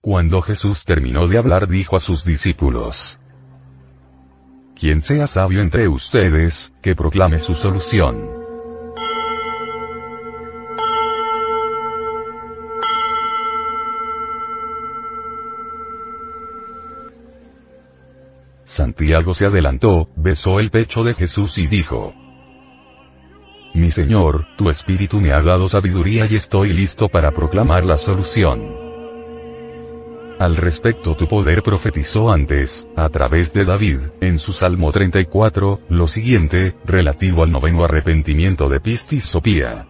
Cuando Jesús terminó de hablar dijo a sus discípulos, Quien sea sabio entre ustedes, que proclame su solución. Santiago se adelantó, besó el pecho de Jesús y dijo, mi Señor, tu espíritu me ha dado sabiduría y estoy listo para proclamar la solución. Al respecto tu poder profetizó antes, a través de David, en su Salmo 34, lo siguiente, relativo al noveno arrepentimiento de Pistis Sopía.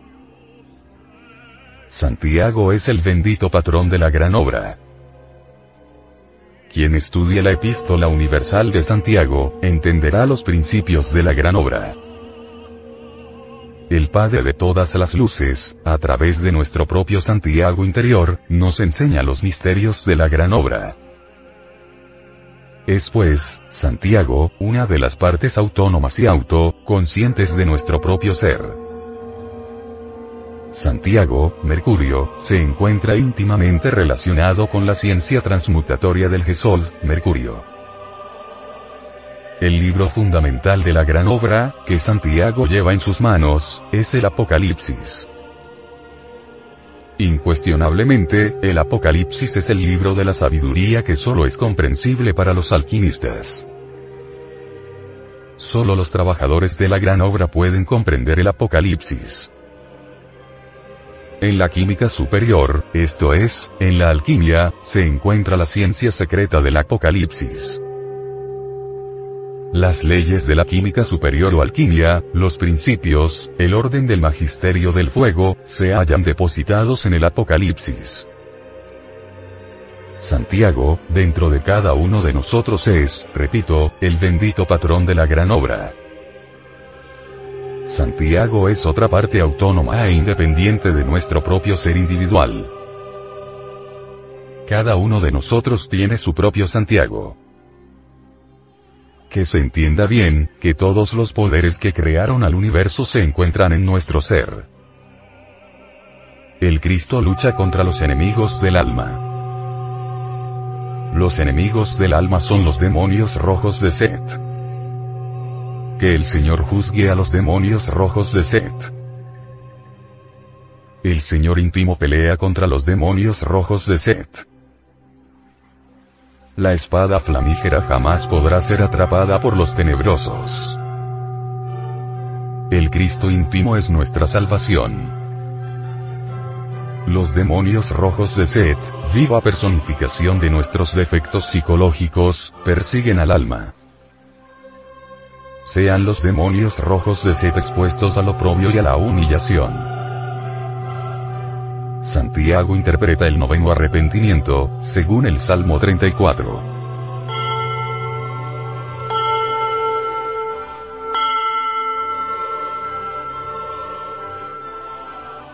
Santiago es el bendito patrón de la gran obra. Quien estudie la epístola universal de Santiago, entenderá los principios de la gran obra el Padre de todas las luces, a través de nuestro propio Santiago interior, nos enseña los misterios de la gran obra. Es pues, Santiago, una de las partes autónomas y auto-conscientes de nuestro propio ser. Santiago, Mercurio, se encuentra íntimamente relacionado con la ciencia transmutatoria del Gesol, Mercurio. El libro fundamental de la gran obra, que Santiago lleva en sus manos, es el Apocalipsis. Incuestionablemente, el Apocalipsis es el libro de la sabiduría que solo es comprensible para los alquimistas. Solo los trabajadores de la gran obra pueden comprender el Apocalipsis. En la química superior, esto es, en la alquimia, se encuentra la ciencia secreta del Apocalipsis. Las leyes de la química superior o alquimia, los principios, el orden del magisterio del fuego, se hallan depositados en el Apocalipsis. Santiago, dentro de cada uno de nosotros es, repito, el bendito patrón de la gran obra. Santiago es otra parte autónoma e independiente de nuestro propio ser individual. Cada uno de nosotros tiene su propio Santiago. Que se entienda bien, que todos los poderes que crearon al universo se encuentran en nuestro ser. El Cristo lucha contra los enemigos del alma. Los enemigos del alma son los demonios rojos de Set. Que el Señor juzgue a los demonios rojos de Set. El Señor íntimo pelea contra los demonios rojos de Set. La espada flamígera jamás podrá ser atrapada por los tenebrosos. El Cristo íntimo es nuestra salvación. Los demonios rojos de Set, viva personificación de nuestros defectos psicológicos, persiguen al alma. Sean los demonios rojos de Set expuestos al oprobio y a la humillación. Santiago interpreta el noveno arrepentimiento, según el Salmo 34.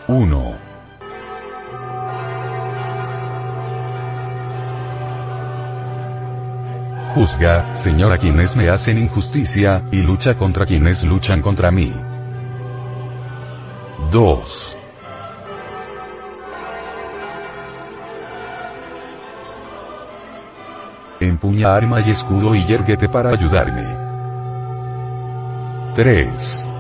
Uno. Juzga, Señor, a quienes me hacen injusticia, y lucha contra quienes luchan contra mí. 2. Empuña arma y escudo y yerguete para ayudarme. 3.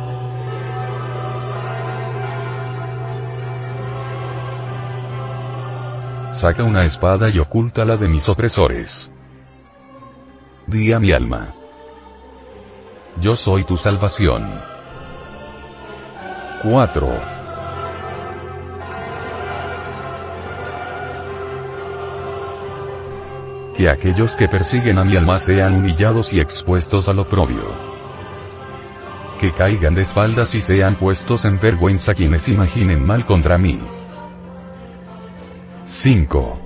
saca una espada y oculta la de mis opresores. Di a mi alma. Yo soy tu salvación. 4. Que aquellos que persiguen a mi alma sean humillados y expuestos al oprobio. Que caigan de espaldas y sean puestos en vergüenza quienes imaginen mal contra mí. 5.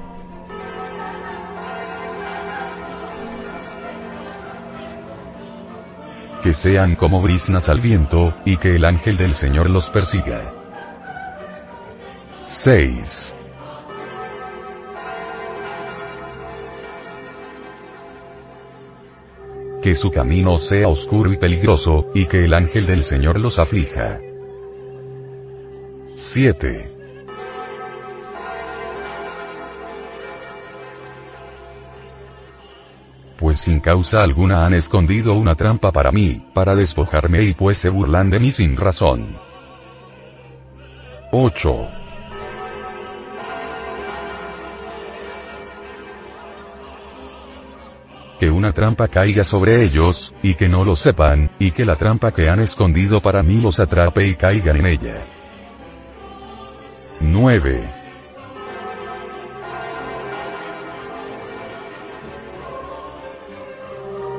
Que sean como brisnas al viento, y que el ángel del Señor los persiga. 6. Que su camino sea oscuro y peligroso, y que el ángel del Señor los aflija. 7. Pues sin causa alguna han escondido una trampa para mí, para despojarme y pues se burlan de mí sin razón. 8. Que una trampa caiga sobre ellos, y que no lo sepan, y que la trampa que han escondido para mí los atrape y caigan en ella. 9.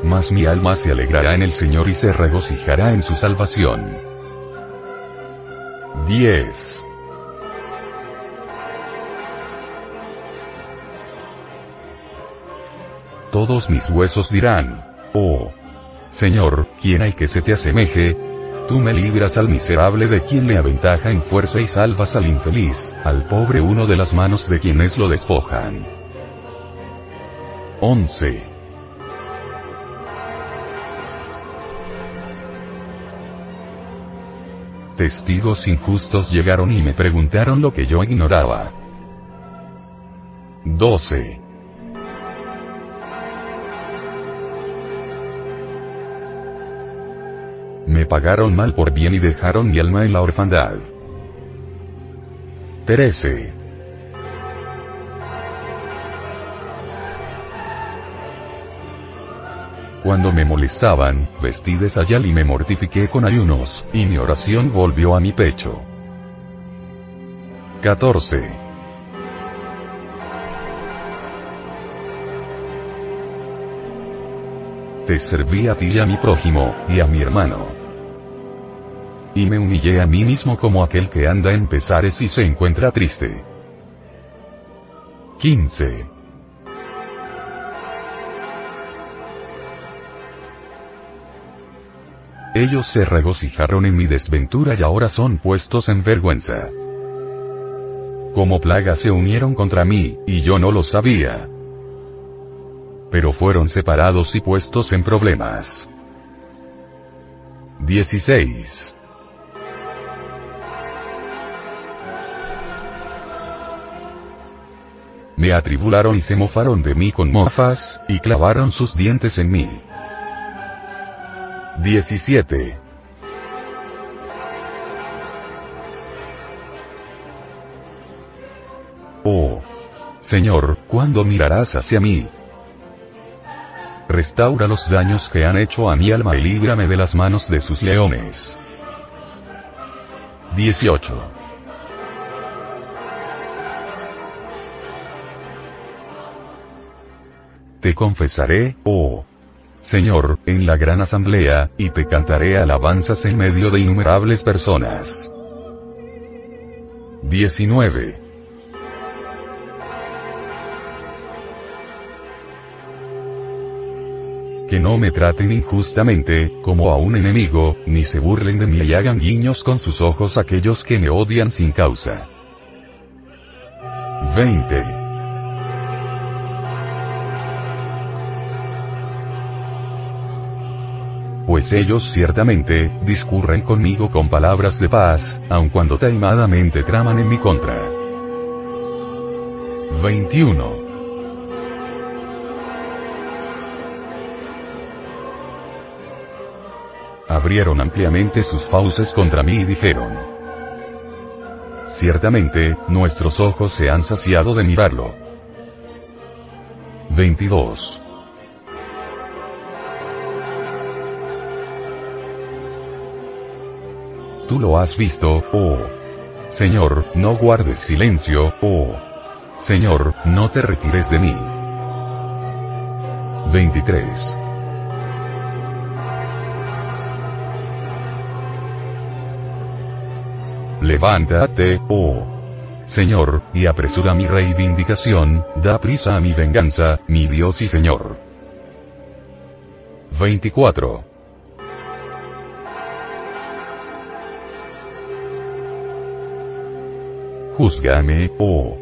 Mas mi alma se alegrará en el Señor y se regocijará en su salvación. 10. Todos mis huesos dirán, oh, Señor, ¿quién hay que se te asemeje? Tú me libras al miserable de quien me aventaja en fuerza y salvas al infeliz, al pobre uno de las manos de quienes lo despojan. 11. Testigos injustos llegaron y me preguntaron lo que yo ignoraba. 12. Me pagaron mal por bien y dejaron mi alma en la orfandad. 13. Cuando me molestaban, vestí de sayal y me mortifiqué con ayunos, y mi oración volvió a mi pecho. 14. te serví a ti y a mi prójimo, y a mi hermano. Y me humillé a mí mismo como aquel que anda en pesares y se encuentra triste. 15. Ellos se regocijaron en mi desventura y ahora son puestos en vergüenza. Como plaga se unieron contra mí, y yo no lo sabía pero fueron separados y puestos en problemas. 16. Me atribularon y se mofaron de mí con mofas, y clavaron sus dientes en mí. 17. Oh. Señor, ¿cuándo mirarás hacia mí? Restaura los daños que han hecho a mi alma y líbrame de las manos de sus leones. 18. Te confesaré, oh Señor, en la gran asamblea, y te cantaré alabanzas en medio de innumerables personas. 19. que no me traten injustamente, como a un enemigo, ni se burlen de mí y hagan guiños con sus ojos aquellos que me odian sin causa. 20. Pues ellos ciertamente, discurren conmigo con palabras de paz, aun cuando taimadamente traman en mi contra. 21. abrieron ampliamente sus fauces contra mí y dijeron, Ciertamente, nuestros ojos se han saciado de mirarlo. 22. Tú lo has visto, oh Señor, no guardes silencio, oh Señor, no te retires de mí. 23. Levántate, oh Señor, y apresura mi reivindicación, da prisa a mi venganza, mi Dios y Señor. 24. Júzgame, oh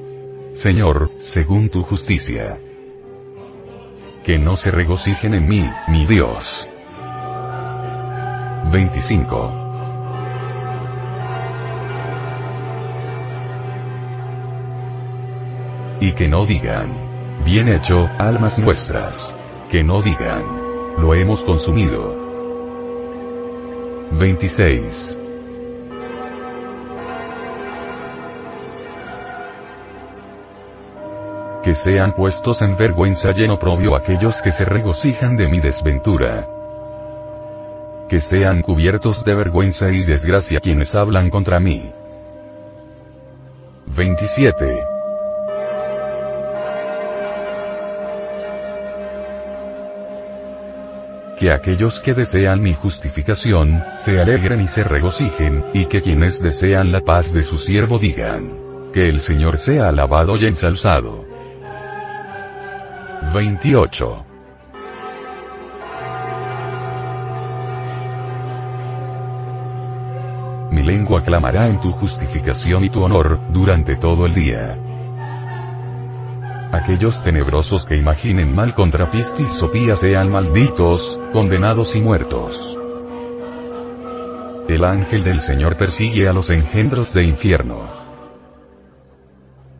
Señor, según tu justicia. Que no se regocijen en mí, mi Dios. 25. Y que no digan, bien hecho, almas nuestras. Que no digan, lo hemos consumido. 26. Que sean puestos en vergüenza y en oprobio aquellos que se regocijan de mi desventura. Que sean cubiertos de vergüenza y desgracia quienes hablan contra mí. 27. que aquellos que desean mi justificación, se alegren y se regocijen, y que quienes desean la paz de su siervo digan, que el Señor sea alabado y ensalzado. 28. Mi lengua clamará en tu justificación y tu honor, durante todo el día aquellos tenebrosos que imaginen mal contra Pistis Sopía sean malditos, condenados y muertos. El ángel del Señor persigue a los engendros de infierno.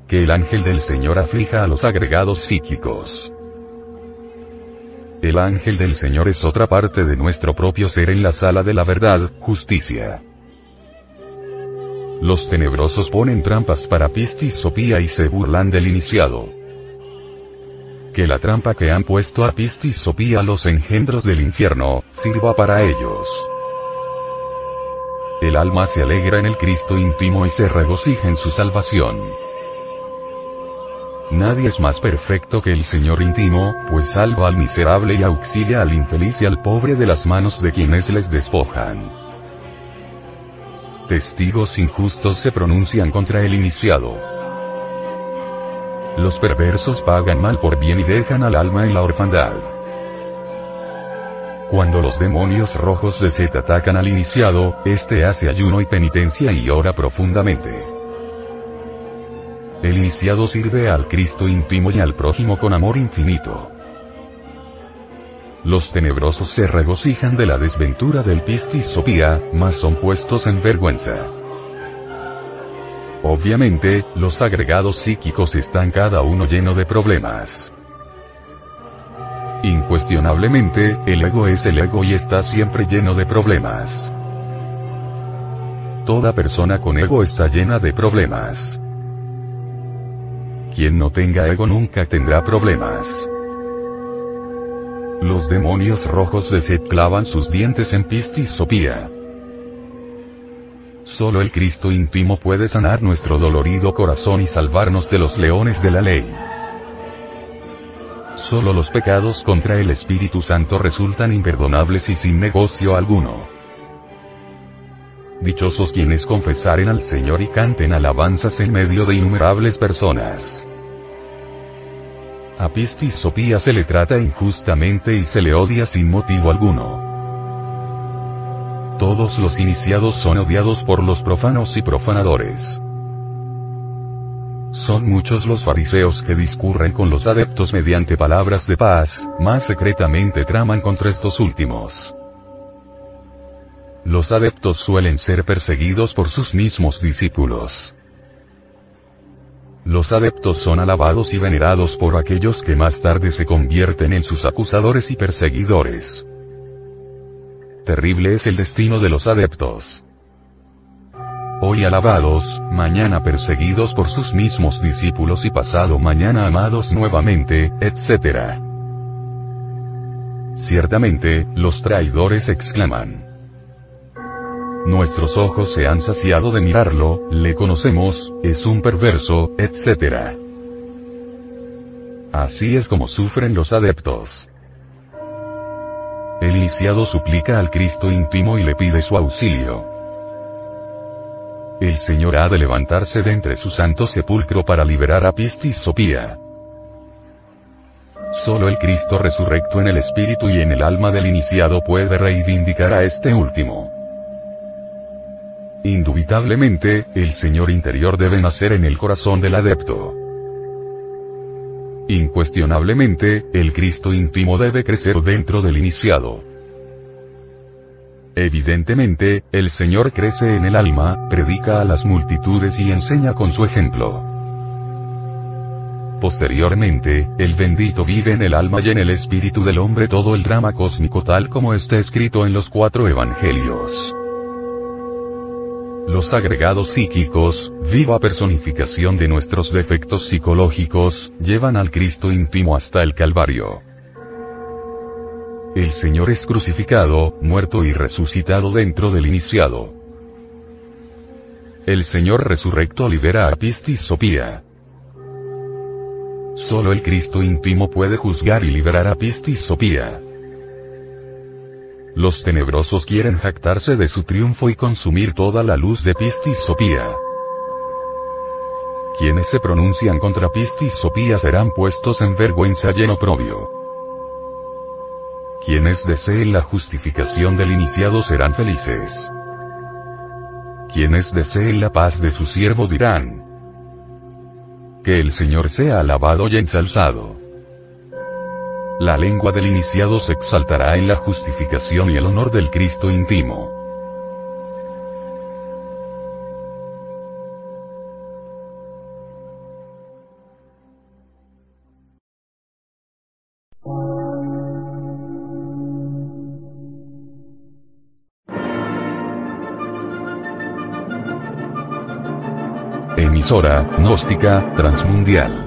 Que el ángel del Señor aflija a los agregados psíquicos. El ángel del Señor es otra parte de nuestro propio ser en la sala de la verdad, justicia. Los tenebrosos ponen trampas para Pistis Sopía y se burlan del iniciado que la trampa que han puesto a Pistis Sopía los engendros del infierno, sirva para ellos. El alma se alegra en el Cristo íntimo y se regocija en su salvación. Nadie es más perfecto que el Señor íntimo, pues salva al miserable y auxilia al infeliz y al pobre de las manos de quienes les despojan. Testigos injustos se pronuncian contra el iniciado. Los perversos pagan mal por bien y dejan al alma en la orfandad. Cuando los demonios rojos de Set atacan al iniciado, este hace ayuno y penitencia y ora profundamente. El iniciado sirve al Cristo íntimo y al prójimo con amor infinito. Los tenebrosos se regocijan de la desventura del Pistis Sopía, mas son puestos en vergüenza. Obviamente, los agregados psíquicos están cada uno lleno de problemas. Incuestionablemente, el ego es el ego y está siempre lleno de problemas. Toda persona con ego está llena de problemas. Quien no tenga ego nunca tendrá problemas. Los demonios rojos de clavan sus dientes en Pistis Sopía. Solo el Cristo íntimo puede sanar nuestro dolorido corazón y salvarnos de los leones de la ley. Solo los pecados contra el Espíritu Santo resultan imperdonables y sin negocio alguno. Dichosos quienes confesaren al Señor y canten alabanzas en medio de innumerables personas. A Pistis Sopía se le trata injustamente y se le odia sin motivo alguno. Todos los iniciados son odiados por los profanos y profanadores. Son muchos los fariseos que discurren con los adeptos mediante palabras de paz, más secretamente traman contra estos últimos. Los adeptos suelen ser perseguidos por sus mismos discípulos. Los adeptos son alabados y venerados por aquellos que más tarde se convierten en sus acusadores y Terrible es el destino de los adeptos. hoy alabados, mañana perseguidos por sus mismos discípulos y pasado mañana amados nuevamente, etc. Ciertamente, los traidores exclaman. Nuestros ojos se han saciado de mirarlo, le conocemos, es un perverso, etc. Así es como sufren los adeptos. El iniciado suplica al Cristo íntimo y le pide su auxilio. El Señor ha de levantarse de entre su santo sepulcro para liberar a Pistis Sopía. Solo el Cristo resurrecto en el espíritu y en el alma del iniciado puede reivindicar a este último. Indubitablemente, el Señor interior debe nacer en el corazón del adepto. Incuestionablemente, el Cristo íntimo debe crecer dentro del iniciado. Evidentemente, el Señor crece en el alma, predica a las multitudes y enseña con su ejemplo. Posteriormente, el bendito vive en el alma y en el espíritu del hombre todo el drama cósmico tal como está escrito en los cuatro evangelios. Los agregados psíquicos, viva personificación de nuestros defectos psicológicos, llevan al Cristo íntimo hasta el Calvario. El Señor es crucificado, muerto y resucitado dentro del iniciado. El Señor resurrecto libera a Pistis Sopía. Solo el Cristo íntimo puede juzgar y liberar a Pistis Sopía. Los tenebrosos quieren jactarse de su triunfo y consumir toda la luz de Pistis Sopía. Quienes se pronuncian contra Pistis Sopía serán puestos en vergüenza y en oprobio. Quienes deseen la justificación del iniciado serán felices. Quienes deseen la paz de su siervo dirán, que el Señor sea alabado y ensalzado. La lengua del iniciado se exaltará en la justificación y el honor del Cristo íntimo. Emisora, gnóstica, transmundial